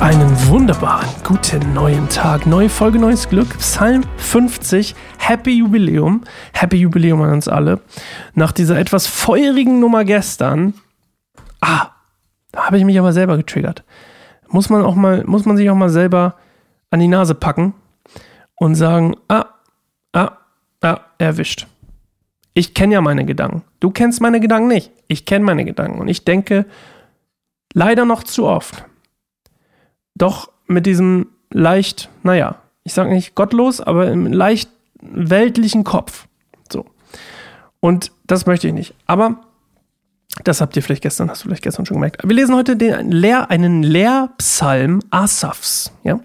Einen wunderbaren guten neuen Tag. Neue Folge, neues Glück. Psalm 50. Happy Jubiläum. Happy Jubiläum an uns alle. Nach dieser etwas feurigen Nummer gestern. Ah, da habe ich mich aber selber getriggert. Muss man auch mal, muss man sich auch mal selber an die Nase packen und sagen, ah, ah, ah, erwischt. Ich kenne ja meine Gedanken. Du kennst meine Gedanken nicht. Ich kenne meine Gedanken. Und ich denke leider noch zu oft doch mit diesem leicht, naja, ich sage nicht gottlos, aber im leicht weltlichen Kopf. So. Und das möchte ich nicht. Aber das habt ihr vielleicht gestern, hast du vielleicht gestern schon gemerkt. Wir lesen heute den Lehr, einen Lehrpsalm Asafs. Ja?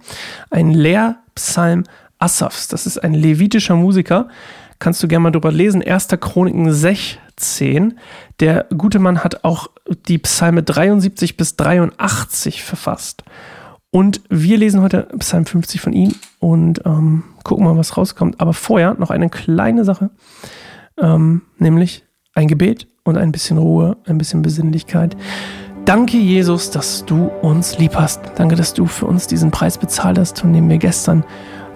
Ein Lehrpsalm Asafs. Das ist ein levitischer Musiker. Kannst du gerne mal drüber lesen. 1. Chroniken 16. Der gute Mann hat auch die Psalme 73 bis 83 verfasst. Und wir lesen heute Psalm 50 von ihm und ähm, gucken mal, was rauskommt. Aber vorher noch eine kleine Sache, ähm, nämlich ein Gebet und ein bisschen Ruhe, ein bisschen Besinnlichkeit. Danke, Jesus, dass du uns lieb hast. Danke, dass du für uns diesen Preis bezahlt hast, von dem wir gestern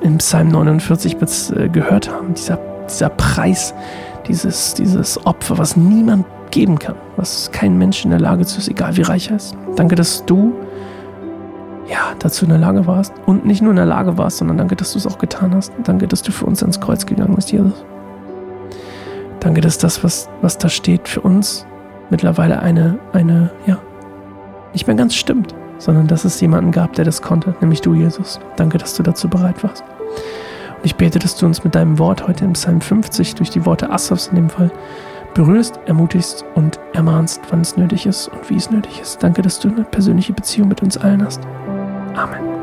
im Psalm 49 äh, gehört haben. Dieser, dieser Preis, dieses, dieses Opfer, was niemand geben kann, was kein Mensch in der Lage ist, egal wie reich er ist. Danke, dass du ja, dazu in der Lage warst. Und nicht nur in der Lage warst, sondern danke, dass du es auch getan hast. Danke, dass du für uns ans Kreuz gegangen bist, Jesus. Danke, dass das, was, was da steht, für uns mittlerweile eine, eine, ja, nicht mehr ganz stimmt, sondern dass es jemanden gab, der das konnte, nämlich du, Jesus. Danke, dass du dazu bereit warst. Und ich bete, dass du uns mit deinem Wort heute im Psalm 50 durch die Worte Asafs in dem Fall berührst, ermutigst und ermahnst, wann es nötig ist und wie es nötig ist. Danke, dass du eine persönliche Beziehung mit uns allen hast. Amen.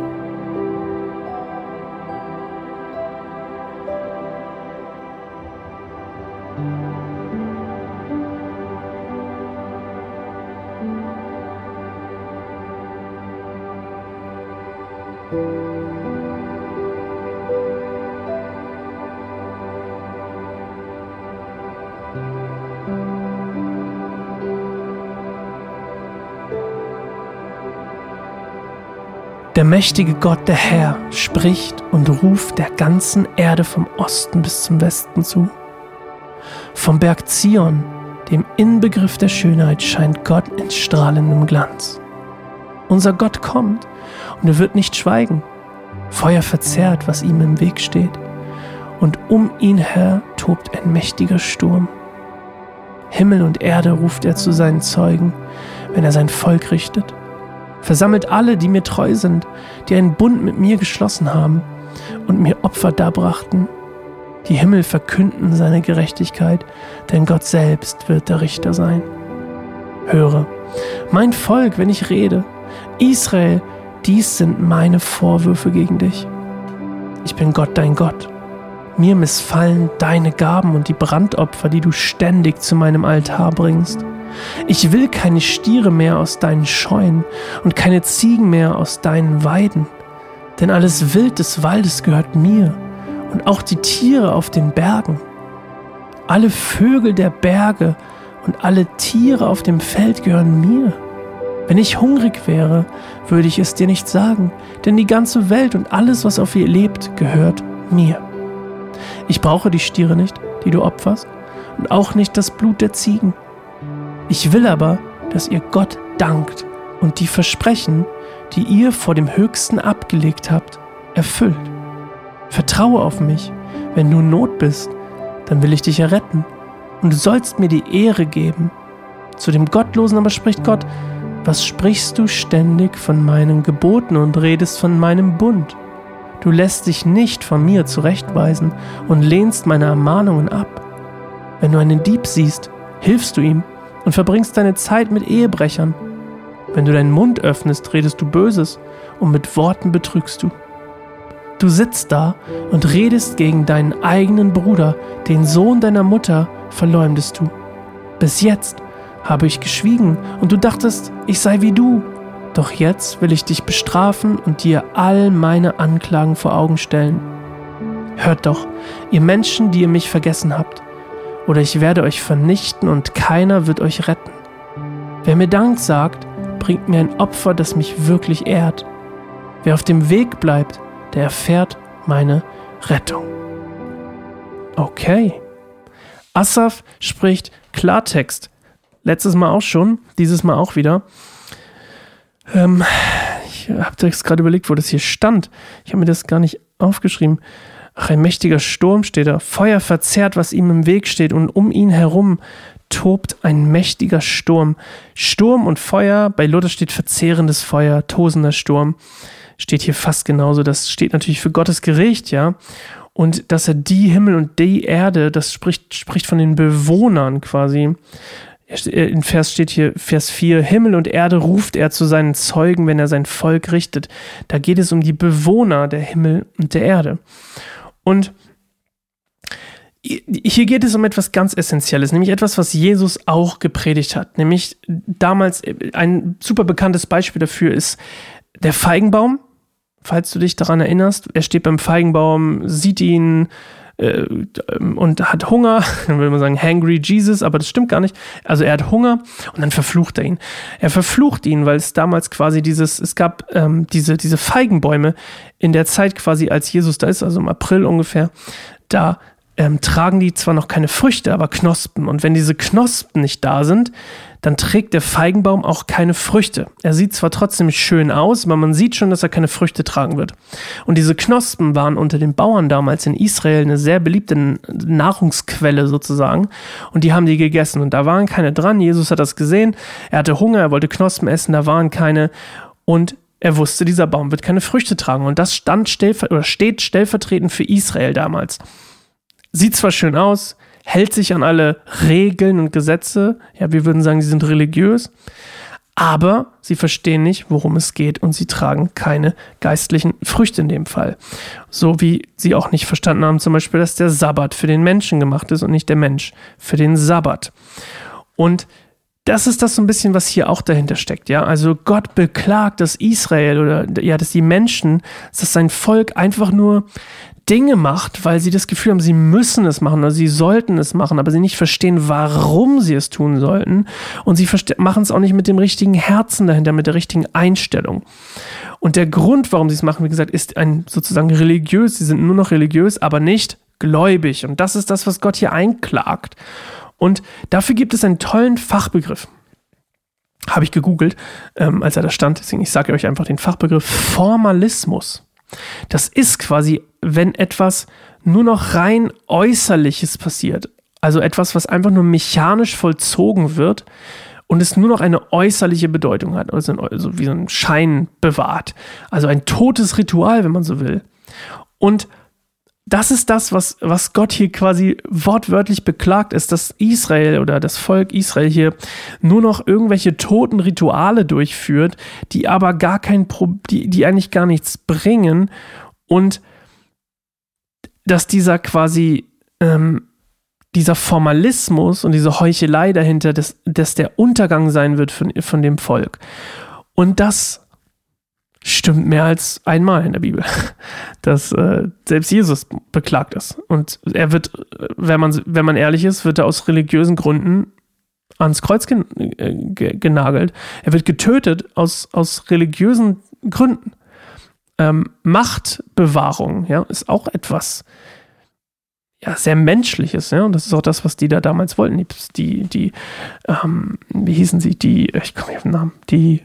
thank you Der mächtige Gott, der Herr, spricht und ruft der ganzen Erde vom Osten bis zum Westen zu. Vom Berg Zion, dem Inbegriff der Schönheit, scheint Gott in strahlendem Glanz. Unser Gott kommt und er wird nicht schweigen. Feuer verzehrt, was ihm im Weg steht, und um ihn her tobt ein mächtiger Sturm. Himmel und Erde ruft er zu seinen Zeugen, wenn er sein Volk richtet versammelt alle, die mir treu sind, die einen Bund mit mir geschlossen haben und mir Opfer darbrachten. Die Himmel verkünden seine Gerechtigkeit, denn Gott selbst wird der Richter sein. Höre, mein Volk, wenn ich rede, Israel, dies sind meine Vorwürfe gegen dich. Ich bin Gott, dein Gott. Mir missfallen deine Gaben und die Brandopfer, die du ständig zu meinem Altar bringst. Ich will keine Stiere mehr aus deinen Scheunen und keine Ziegen mehr aus deinen Weiden, denn alles Wild des Waldes gehört mir und auch die Tiere auf den Bergen. Alle Vögel der Berge und alle Tiere auf dem Feld gehören mir. Wenn ich hungrig wäre, würde ich es dir nicht sagen, denn die ganze Welt und alles, was auf ihr lebt, gehört mir. Ich brauche die Stiere nicht, die du opferst, und auch nicht das Blut der Ziegen. Ich will aber, dass ihr Gott dankt und die Versprechen, die ihr vor dem Höchsten abgelegt habt, erfüllt. Vertraue auf mich. Wenn du Not bist, dann will ich dich erretten. Und du sollst mir die Ehre geben. Zu dem Gottlosen aber spricht Gott, was sprichst du ständig von meinen Geboten und redest von meinem Bund? Du lässt dich nicht von mir zurechtweisen und lehnst meine Ermahnungen ab. Wenn du einen Dieb siehst, hilfst du ihm und verbringst deine Zeit mit Ehebrechern. Wenn du deinen Mund öffnest, redest du Böses und mit Worten betrügst du. Du sitzt da und redest gegen deinen eigenen Bruder, den Sohn deiner Mutter, verleumdest du. Bis jetzt habe ich geschwiegen und du dachtest, ich sei wie du. Doch jetzt will ich dich bestrafen und dir all meine Anklagen vor Augen stellen. Hört doch, ihr Menschen, die ihr mich vergessen habt oder ich werde euch vernichten und keiner wird euch retten. Wer mir Dank sagt, bringt mir ein Opfer, das mich wirklich ehrt. Wer auf dem Weg bleibt, der erfährt meine Rettung. Okay. Asaf spricht Klartext. Letztes Mal auch schon, dieses Mal auch wieder. Ähm, ich habe jetzt gerade überlegt, wo das hier stand. Ich habe mir das gar nicht aufgeschrieben. Ach, ein mächtiger Sturm steht da. Feuer verzerrt, was ihm im Weg steht, und um ihn herum tobt ein mächtiger Sturm. Sturm und Feuer, bei Luther steht verzehrendes Feuer, tosender Sturm. Steht hier fast genauso. Das steht natürlich für Gottes Gericht, ja. Und dass er die Himmel und die Erde, das spricht, spricht von den Bewohnern quasi. In Vers steht hier, Vers 4, Himmel und Erde ruft er zu seinen Zeugen, wenn er sein Volk richtet. Da geht es um die Bewohner der Himmel und der Erde. Und hier geht es um etwas ganz Essentielles, nämlich etwas, was Jesus auch gepredigt hat. Nämlich damals ein super bekanntes Beispiel dafür ist der Feigenbaum. Falls du dich daran erinnerst, er steht beim Feigenbaum, sieht ihn äh, und hat Hunger. Dann würde man sagen, hangry Jesus, aber das stimmt gar nicht. Also er hat Hunger und dann verflucht er ihn. Er verflucht ihn, weil es damals quasi dieses, es gab ähm, diese, diese Feigenbäume in der Zeit quasi, als Jesus da ist, also im April ungefähr, da ähm, tragen die zwar noch keine Früchte, aber Knospen. Und wenn diese Knospen nicht da sind, dann trägt der Feigenbaum auch keine Früchte. Er sieht zwar trotzdem schön aus, aber man sieht schon, dass er keine Früchte tragen wird. Und diese Knospen waren unter den Bauern damals in Israel eine sehr beliebte Nahrungsquelle sozusagen. Und die haben die gegessen. Und da waren keine dran. Jesus hat das gesehen. Er hatte Hunger, er wollte Knospen essen, da waren keine. Und er wusste, dieser Baum wird keine Früchte tragen. Und das stand stellver steht stellvertretend für Israel damals sieht zwar schön aus, hält sich an alle Regeln und Gesetze, ja, wir würden sagen, sie sind religiös, aber sie verstehen nicht, worum es geht und sie tragen keine geistlichen Früchte in dem Fall. So wie sie auch nicht verstanden haben, zum Beispiel, dass der Sabbat für den Menschen gemacht ist und nicht der Mensch für den Sabbat. Und das ist das so ein bisschen, was hier auch dahinter steckt, ja. Also Gott beklagt, dass Israel oder ja, dass die Menschen, dass sein Volk einfach nur Dinge macht, weil sie das Gefühl haben, sie müssen es machen oder sie sollten es machen, aber sie nicht verstehen, warum sie es tun sollten. Und sie machen es auch nicht mit dem richtigen Herzen dahinter, mit der richtigen Einstellung. Und der Grund, warum sie es machen, wie gesagt, ist ein sozusagen religiös. Sie sind nur noch religiös, aber nicht gläubig. Und das ist das, was Gott hier einklagt. Und dafür gibt es einen tollen Fachbegriff. Habe ich gegoogelt, ähm, als er da stand. Deswegen, ich sage euch einfach den Fachbegriff Formalismus. Das ist quasi, wenn etwas nur noch rein äußerliches passiert. Also etwas, was einfach nur mechanisch vollzogen wird und es nur noch eine äußerliche Bedeutung hat, also, also wie so ein Schein bewahrt. Also ein totes Ritual, wenn man so will. Und das ist das, was, was Gott hier quasi wortwörtlich beklagt, ist, dass Israel oder das Volk Israel hier nur noch irgendwelche toten Rituale durchführt, die aber gar kein, Pro die, die eigentlich gar nichts bringen und dass dieser quasi, ähm, dieser Formalismus und diese Heuchelei dahinter, dass, dass der Untergang sein wird von, von dem Volk. Und das stimmt mehr als einmal in der Bibel, dass äh, selbst Jesus beklagt ist. Und er wird, wenn man, wenn man ehrlich ist, wird er aus religiösen Gründen ans Kreuz gen, äh, genagelt. Er wird getötet aus, aus religiösen Gründen. Ähm, Machtbewahrung, ja, ist auch etwas ja, sehr Menschliches, ja, und das ist auch das, was die da damals wollten. Die, die, ähm, wie hießen sie, die, ich komme nicht auf den Namen, die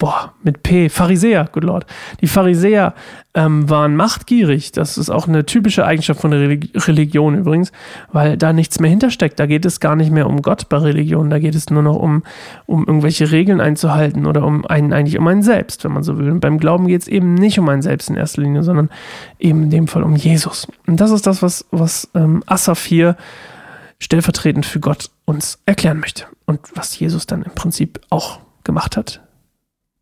boah, mit P, Pharisäer, good Lord. Die Pharisäer ähm, waren machtgierig. Das ist auch eine typische Eigenschaft von der Religion übrigens, weil da nichts mehr hintersteckt. Da geht es gar nicht mehr um Gott bei Religion. Da geht es nur noch um, um irgendwelche Regeln einzuhalten oder um einen, eigentlich um einen selbst, wenn man so will. Und beim Glauben geht es eben nicht um einen selbst in erster Linie, sondern eben in dem Fall um Jesus. Und das ist das, was, was ähm, Asaf hier stellvertretend für Gott uns erklären möchte. Und was Jesus dann im Prinzip auch gemacht hat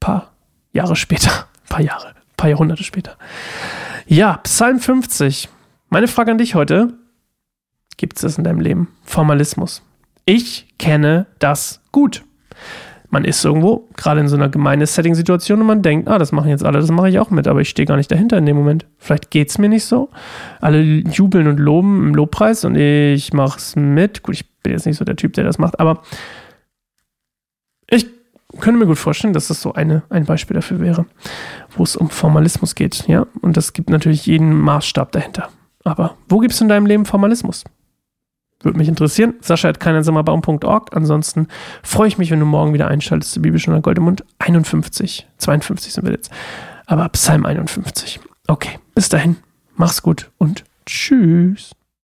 paar Jahre später, paar Jahre, paar Jahrhunderte später. Ja, Psalm 50. Meine Frage an dich heute: Gibt es das in deinem Leben? Formalismus. Ich kenne das gut. Man ist irgendwo, gerade in so einer gemeinen Setting-Situation und man denkt, ah, das machen jetzt alle, das mache ich auch mit, aber ich stehe gar nicht dahinter in dem Moment. Vielleicht geht es mir nicht so. Alle jubeln und loben im Lobpreis und ich mache es mit. Gut, ich bin jetzt nicht so der Typ, der das macht, aber ich könnte mir gut vorstellen, dass das so eine, ein Beispiel dafür wäre, wo es um Formalismus geht, ja. Und das gibt natürlich jeden Maßstab dahinter. Aber wo gibt es in deinem Leben Formalismus? Würde mich interessieren. Sascha hat keinensammerbaum.org. Ansonsten freue ich mich, wenn du morgen wieder einschaltest zu Bibelstunde Goldemund 51. 52 sind wir jetzt. Aber Psalm 51. Okay, bis dahin. Mach's gut und tschüss.